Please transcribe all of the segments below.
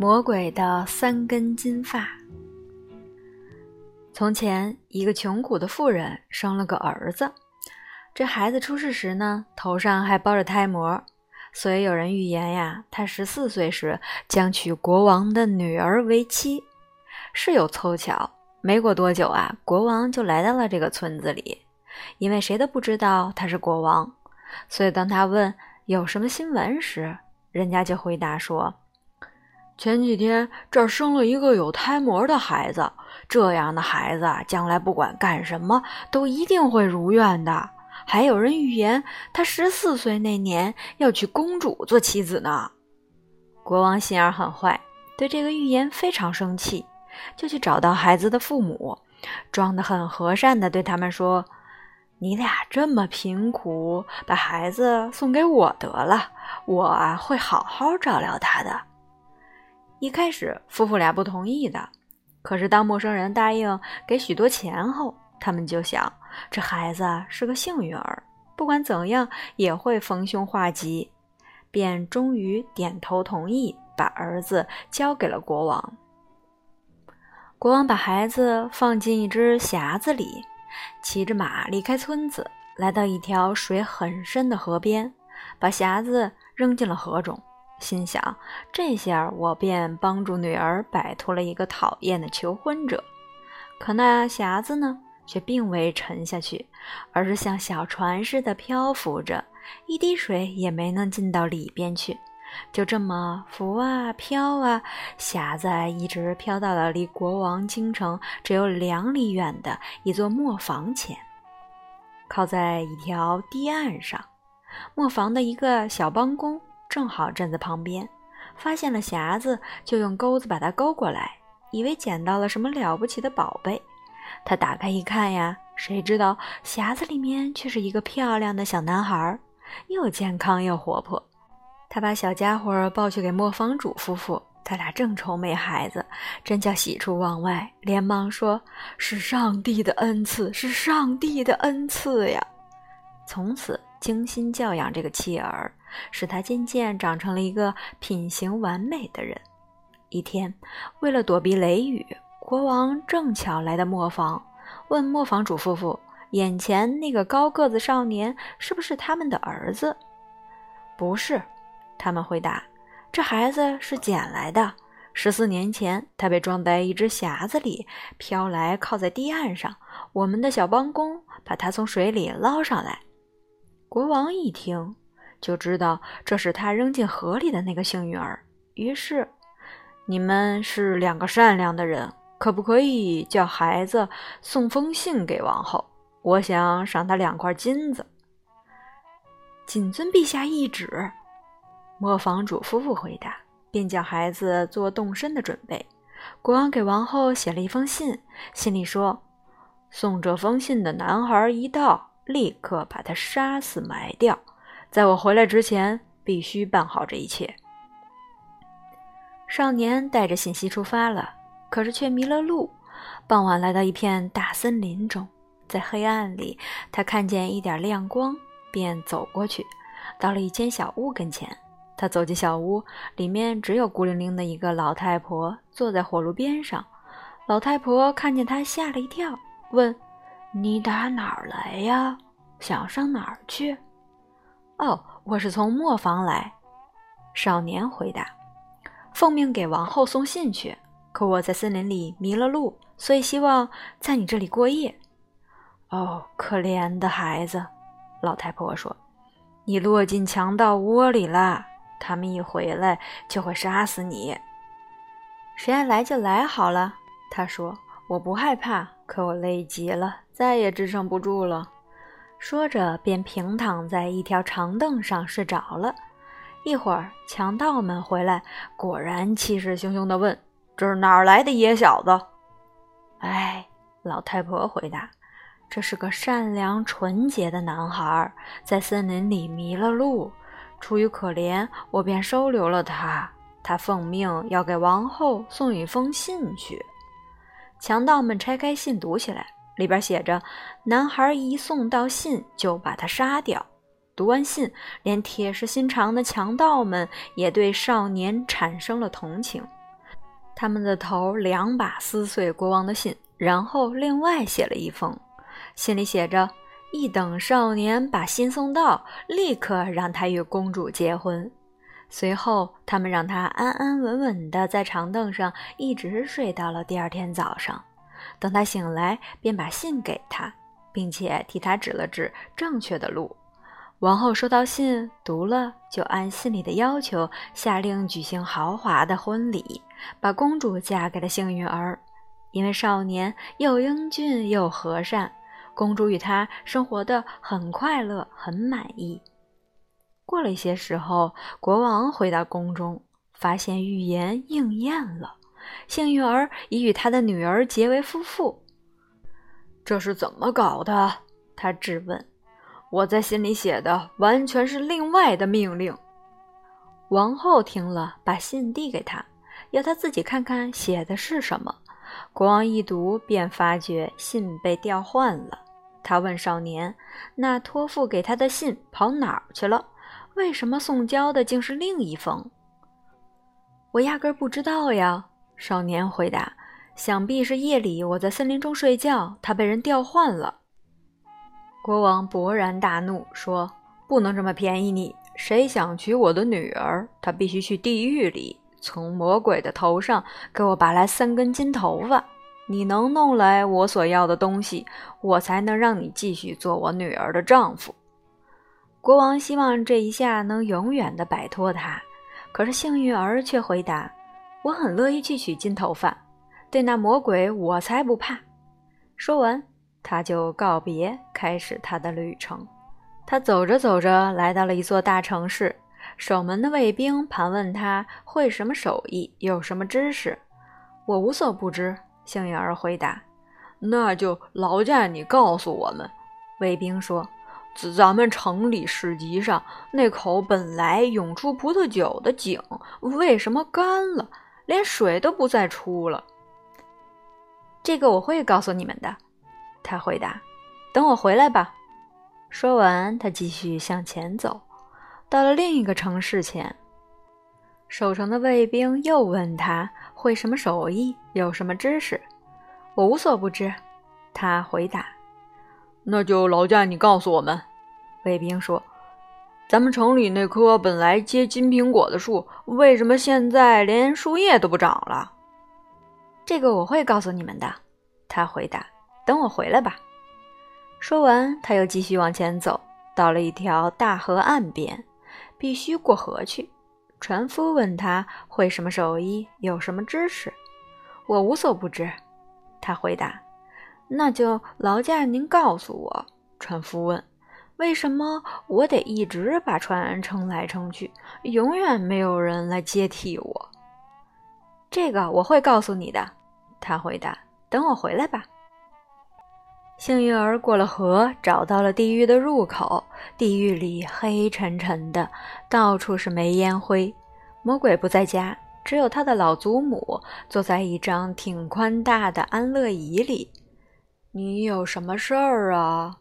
魔鬼的三根金发。从前，一个穷苦的妇人生了个儿子。这孩子出世时呢，头上还包着胎膜，所以有人预言呀，他十四岁时将娶国王的女儿为妻。是有凑巧，没过多久啊，国王就来到了这个村子里。因为谁都不知道他是国王，所以当他问有什么新闻时，人家就回答说。前几天这儿生了一个有胎膜的孩子，这样的孩子将来不管干什么都一定会如愿的。还有人预言他十四岁那年要娶公主做妻子呢。国王心眼很坏，对这个预言非常生气，就去找到孩子的父母，装得很和善的对他们说：“你俩这么贫苦，把孩子送给我得了，我啊会好好照料他的。”一开始，夫妇俩不同意的。可是，当陌生人答应给许多钱后，他们就想，这孩子是个幸运儿，不管怎样也会逢凶化吉，便终于点头同意，把儿子交给了国王。国王把孩子放进一只匣子里，骑着马离开村子，来到一条水很深的河边，把匣子扔进了河中。心想，这下我便帮助女儿摆脱了一个讨厌的求婚者。可那匣子呢，却并未沉下去，而是像小船似的漂浮着，一滴水也没能进到里边去。就这么浮啊飘啊，匣子一直飘到了离国王京城只有两里远的一座磨坊前，靠在一条堤岸上。磨坊的一个小帮工。正好站在旁边，发现了匣子，就用钩子把它勾过来，以为捡到了什么了不起的宝贝。他打开一看呀，谁知道匣子里面却是一个漂亮的小男孩，又健康又活泼。他把小家伙抱去给磨坊主夫妇，他俩正愁没孩子，真叫喜出望外，连忙说：“是上帝的恩赐，是上帝的恩赐呀！”从此精心教养这个妻儿。使他渐渐长成了一个品行完美的人。一天，为了躲避雷雨，国王正巧来到磨坊，问磨坊主夫妇：“眼前那个高个子少年是不是他们的儿子？”“不是。”他们回答，“这孩子是捡来的。十四年前，他被装在一只匣子里，飘来靠在堤岸上。我们的小帮工把他从水里捞上来。”国王一听。就知道这是他扔进河里的那个幸运儿。于是，你们是两个善良的人，可不可以叫孩子送封信给王后？我想赏他两块金子。谨遵陛下懿旨。磨坊主夫妇回答，便叫孩子做动身的准备。国王给王后写了一封信，信里说：“送这封信的男孩一到，立刻把他杀死埋掉。”在我回来之前，必须办好这一切。少年带着信息出发了，可是却迷了路。傍晚来到一片大森林中，在黑暗里，他看见一点亮光，便走过去，到了一间小屋跟前。他走进小屋，里面只有孤零零的一个老太婆坐在火炉边上。老太婆看见他，吓了一跳，问：“你打哪儿来呀？想上哪儿去？”哦，我是从磨坊来。少年回答：“奉命给王后送信去，可我在森林里迷了路，所以希望在你这里过夜。”哦，可怜的孩子，老太婆说：“你落进强盗窝里了，他们一回来就会杀死你。谁爱来就来好了。”他说：“我不害怕，可我累极了，再也支撑不住了。”说着，便平躺在一条长凳上睡着了。一会儿，强盗们回来，果然气势汹汹地问：“这是哪儿来的野小子？”哎，老太婆回答：“这是个善良纯洁的男孩，在森林里迷了路，出于可怜，我便收留了他。他奉命要给王后送一封信去。”强盗们拆开信，读起来。里边写着：“男孩一送到信，就把他杀掉。”读完信，连铁石心肠的强盗们也对少年产生了同情。他们的头两把撕碎国王的信，然后另外写了一封，信里写着：“一等少年把信送到，立刻让他与公主结婚。”随后，他们让他安安稳稳地在长凳上一直睡到了第二天早上。等他醒来，便把信给他，并且替他指了指正确的路。王后收到信，读了，就按信里的要求，下令举行豪华的婚礼，把公主嫁给了幸运儿。因为少年又英俊又和善，公主与他生活的很快乐，很满意。过了一些时候，国王回到宫中，发现预言应验了，幸运儿已与他的女儿结为夫妇。这是怎么搞的？他质问。我在信里写的完全是另外的命令。王后听了，把信递给他，要他自己看看写的是什么。国王一读，便发觉信被调换了。他问少年：“那托付给他的信跑哪儿去了？为什么送交的竟是另一封？”我压根不知道呀。少年回答：“想必是夜里我在森林中睡觉，他被人调换了。”国王勃然大怒，说：“不能这么便宜你！谁想娶我的女儿，他必须去地狱里，从魔鬼的头上给我拔来三根金头发。你能弄来我所要的东西，我才能让你继续做我女儿的丈夫。”国王希望这一下能永远的摆脱他，可是幸运儿却回答：“我很乐意去取金头发，对那魔鬼我才不怕。”说完。他就告别，开始他的旅程。他走着走着，来到了一座大城市。守门的卫兵盘问他会什么手艺，有什么知识。我无所不知。幸运儿回答：“那就劳驾你告诉我们。”卫兵说：“咱们城里市集上那口本来涌出葡萄酒的井，为什么干了，连水都不再出了？”这个我会告诉你们的。他回答：“等我回来吧。”说完，他继续向前走，到了另一个城市前，守城的卫兵又问他会什么手艺，有什么知识。我无所不知。他回答：“那就劳驾你告诉我们。”卫兵说：“咱们城里那棵本来结金苹果的树，为什么现在连树叶都不长了？”这个我会告诉你们的。他回答。等我回来吧。说完，他又继续往前走，到了一条大河岸边，必须过河去。船夫问他会什么手艺，有什么知识。我无所不知。他回答：“那就劳驾您告诉我。”船夫问：“为什么我得一直把船撑来撑去，永远没有人来接替我？”这个我会告诉你的。他回答：“等我回来吧。”幸运儿过了河，找到了地狱的入口。地狱里黑沉沉的，到处是煤烟灰。魔鬼不在家，只有他的老祖母坐在一张挺宽大的安乐椅里。你有什么事儿啊？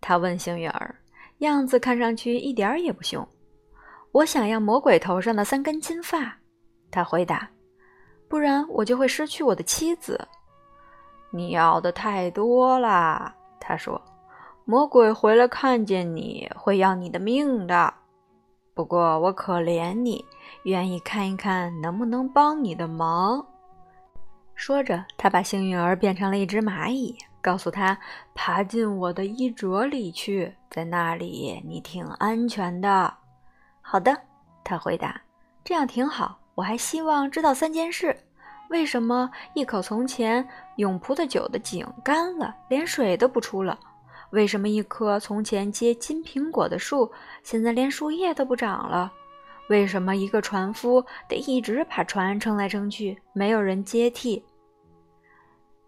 他问幸运儿，样子看上去一点儿也不凶。我想要魔鬼头上的三根金发，他回答，不然我就会失去我的妻子。你要的太多了，他说：“魔鬼回来看见你会要你的命的。不过我可怜你，愿意看一看能不能帮你的忙。”说着，他把幸运儿变成了一只蚂蚁，告诉他：“爬进我的衣褶里去，在那里你挺安全的。”好的，他回答：“这样挺好。我还希望知道三件事。”为什么一口从前涌葡萄酒的井干了，连水都不出了？为什么一棵从前结金苹果的树，现在连树叶都不长了？为什么一个船夫得一直把船撑来撑去，没有人接替？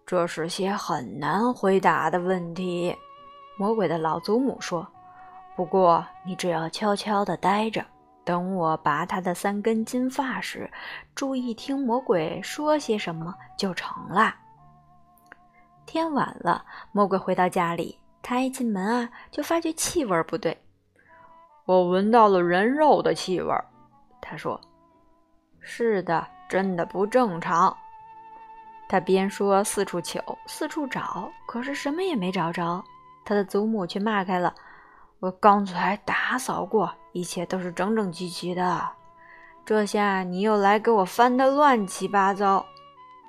这是些很难回答的问题。魔鬼的老祖母说：“不过你只要悄悄地待着。”等我拔他的三根金发时，注意听魔鬼说些什么就成了。天晚了，魔鬼回到家里，他一进门啊，就发觉气味不对。我闻到了人肉的气味，他说：“是的，真的不正常。”他边说四处求，四处找，可是什么也没找着。他的祖母却骂开了：“我刚才打扫过，一切都是整整齐齐的。这下你又来给我翻得乱七八糟。”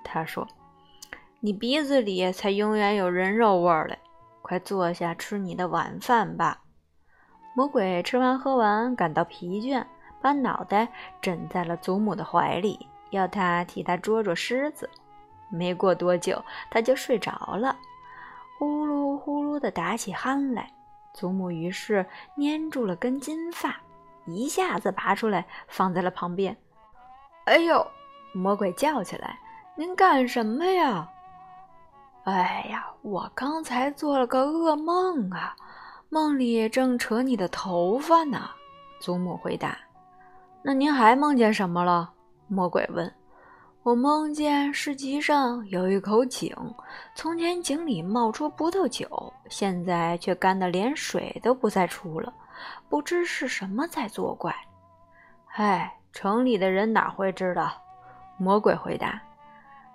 他说：“你鼻子里才永远有人肉味儿嘞！快坐下吃你的晚饭吧。”魔鬼吃完喝完，感到疲倦，把脑袋枕在了祖母的怀里，要他替他捉捉虱子。没过多久，他就睡着了。呼噜呼噜地打起鼾来，祖母于是粘住了根金发，一下子拔出来放在了旁边。哎呦！魔鬼叫起来：“您干什么呀？”“哎呀，我刚才做了个噩梦啊，梦里正扯你的头发呢。”祖母回答。“那您还梦见什么了？”魔鬼问。我梦见市集上有一口井，从前井里冒出葡萄酒，现在却干得连水都不再出了，不知是什么在作怪。唉，城里的人哪会知道？魔鬼回答：“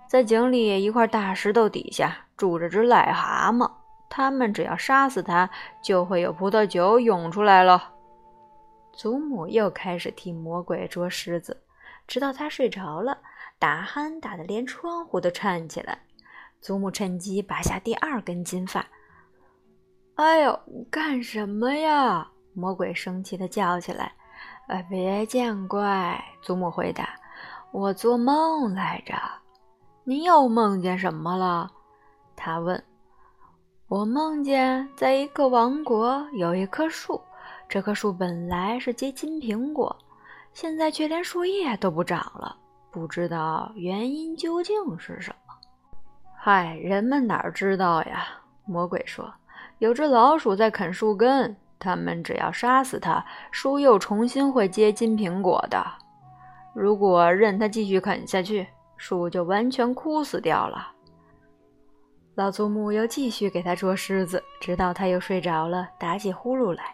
在井里一块大石头底下住着只癞蛤蟆，他们只要杀死它，就会有葡萄酒涌出来了。”祖母又开始替魔鬼捉虱子，直到他睡着了。打鼾打得连窗户都颤起来，祖母趁机拔下第二根金发。“哎呦，干什么呀？”魔鬼生气地叫起来。“哎，别见怪。”祖母回答，“我做梦来着。”“你又梦见什么了？”他问。“我梦见在一个王国有一棵树，这棵树本来是结金苹果，现在却连树叶都不长了。”不知道原因究竟是什么？嗨，人们哪知道呀？魔鬼说：“有只老鼠在啃树根，他们只要杀死它，树又重新会结金苹果的。如果任它继续啃下去，树就完全枯死掉了。”老祖母又继续给他捉虱子，直到他又睡着了，打起呼噜来。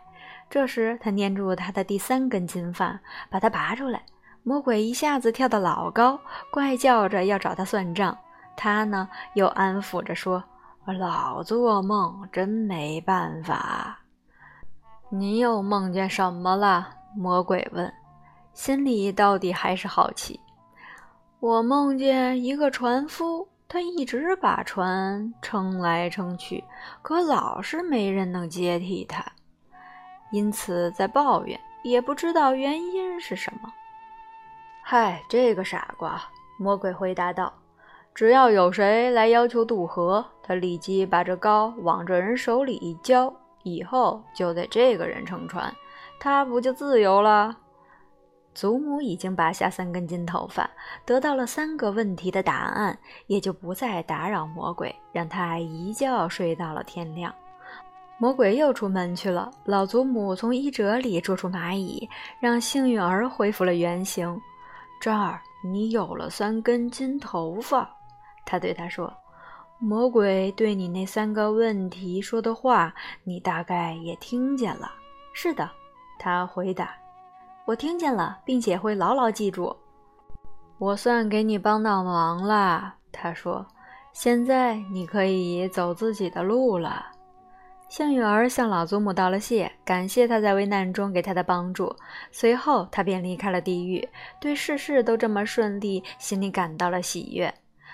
这时，他捏住他的第三根金发，把它拔出来。魔鬼一下子跳得老高，怪叫着要找他算账。他呢，又安抚着说：“老做梦，真没办法。”你又梦见什么了？魔鬼问，心里到底还是好奇。我梦见一个船夫，他一直把船撑来撑去，可老是没人能接替他，因此在抱怨，也不知道原因是什么。嗨，这个傻瓜！魔鬼回答道：“只要有谁来要求渡河，他立即把这篙往这人手里一交，以后就得这个人乘船，他不就自由了？”祖母已经拔下三根金头发，得到了三个问题的答案，也就不再打扰魔鬼，让他一觉睡到了天亮。魔鬼又出门去了。老祖母从衣褶里捉出蚂蚁，让幸运儿恢复了原形。这儿，你有了三根金头发，他对他说：“魔鬼对你那三个问题说的话，你大概也听见了。”“是的。”他回答，“我听见了，并且会牢牢记住。”“我算给你帮到忙了。”他说，“现在你可以走自己的路了。”幸运儿向老祖母道了谢，感谢他在危难中给他的帮助。随后，他便离开了地狱，对事事都这么顺利，心里感到了喜悦。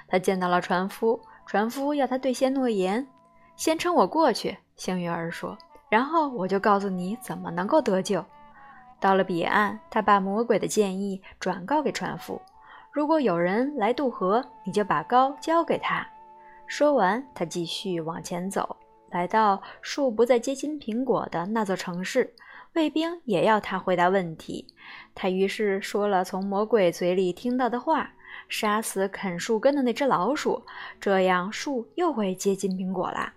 他见到了船夫，船夫要他兑现诺言：“先撑我过去。”幸运儿说：“然后我就告诉你怎么能够得救。”到了彼岸，他把魔鬼的建议转告给船夫：“如果有人来渡河，你就把篙交给他。”说完，他继续往前走。来到树不再结金苹果的那座城市，卫兵也要他回答问题。他于是说了从魔鬼嘴里听到的话：杀死啃树根的那只老鼠，这样树又会结金苹果啦。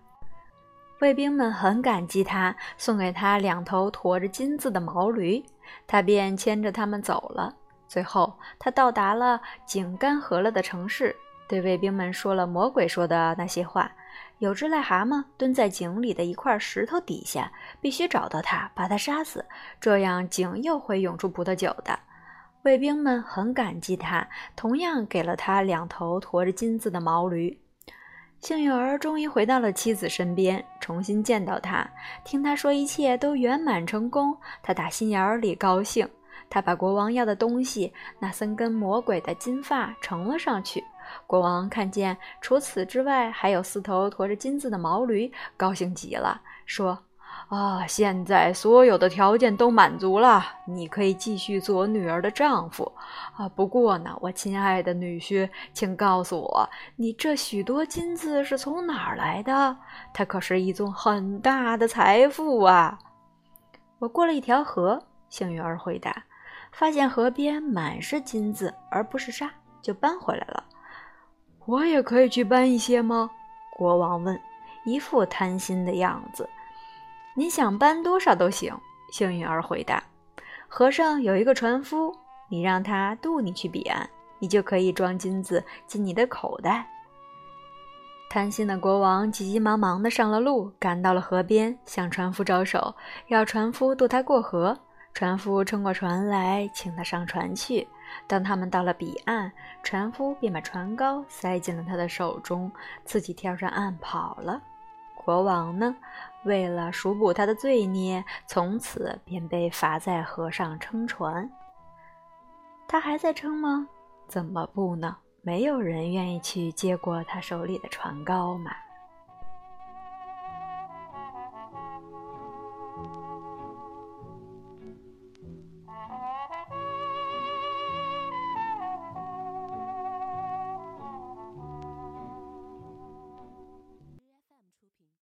卫兵们很感激他，送给他两头驮着金子的毛驴，他便牵着他们走了。最后，他到达了井干涸了的城市，对卫兵们说了魔鬼说的那些话。有只癞蛤蟆蹲在井里的一块石头底下，必须找到它，把它杀死，这样井又会涌出葡萄酒的。卫兵们很感激他，同样给了他两头驮着金子的毛驴。幸运儿终于回到了妻子身边，重新见到她，听她说一切都圆满成功，他打心眼里高兴。他把国王要的东西——那三根魔鬼的金发呈了上去。国王看见除此之外还有四头驮着金子的毛驴，高兴极了，说。啊，现在所有的条件都满足了，你可以继续做我女儿的丈夫。啊，不过呢，我亲爱的女婿，请告诉我，你这许多金子是从哪儿来的？它可是一宗很大的财富啊！我过了一条河，幸运儿回答，发现河边满是金子，而不是沙，就搬回来了。我也可以去搬一些吗？国王问，一副贪心的样子。你想搬多少都行，幸运儿回答。河上有一个船夫，你让他渡你去彼岸，你就可以装金子进你的口袋。贪心的国王急急忙忙地上了路，赶到了河边，向船夫招手，要船夫渡他过河。船夫撑过船来，请他上船去。当他们到了彼岸，船夫便把船篙塞进了他的手中，自己跳上岸跑了。国王呢，为了赎补他的罪孽，从此便被罚在河上撑船。他还在撑吗？怎么不呢？没有人愿意去接过他手里的船篙嘛。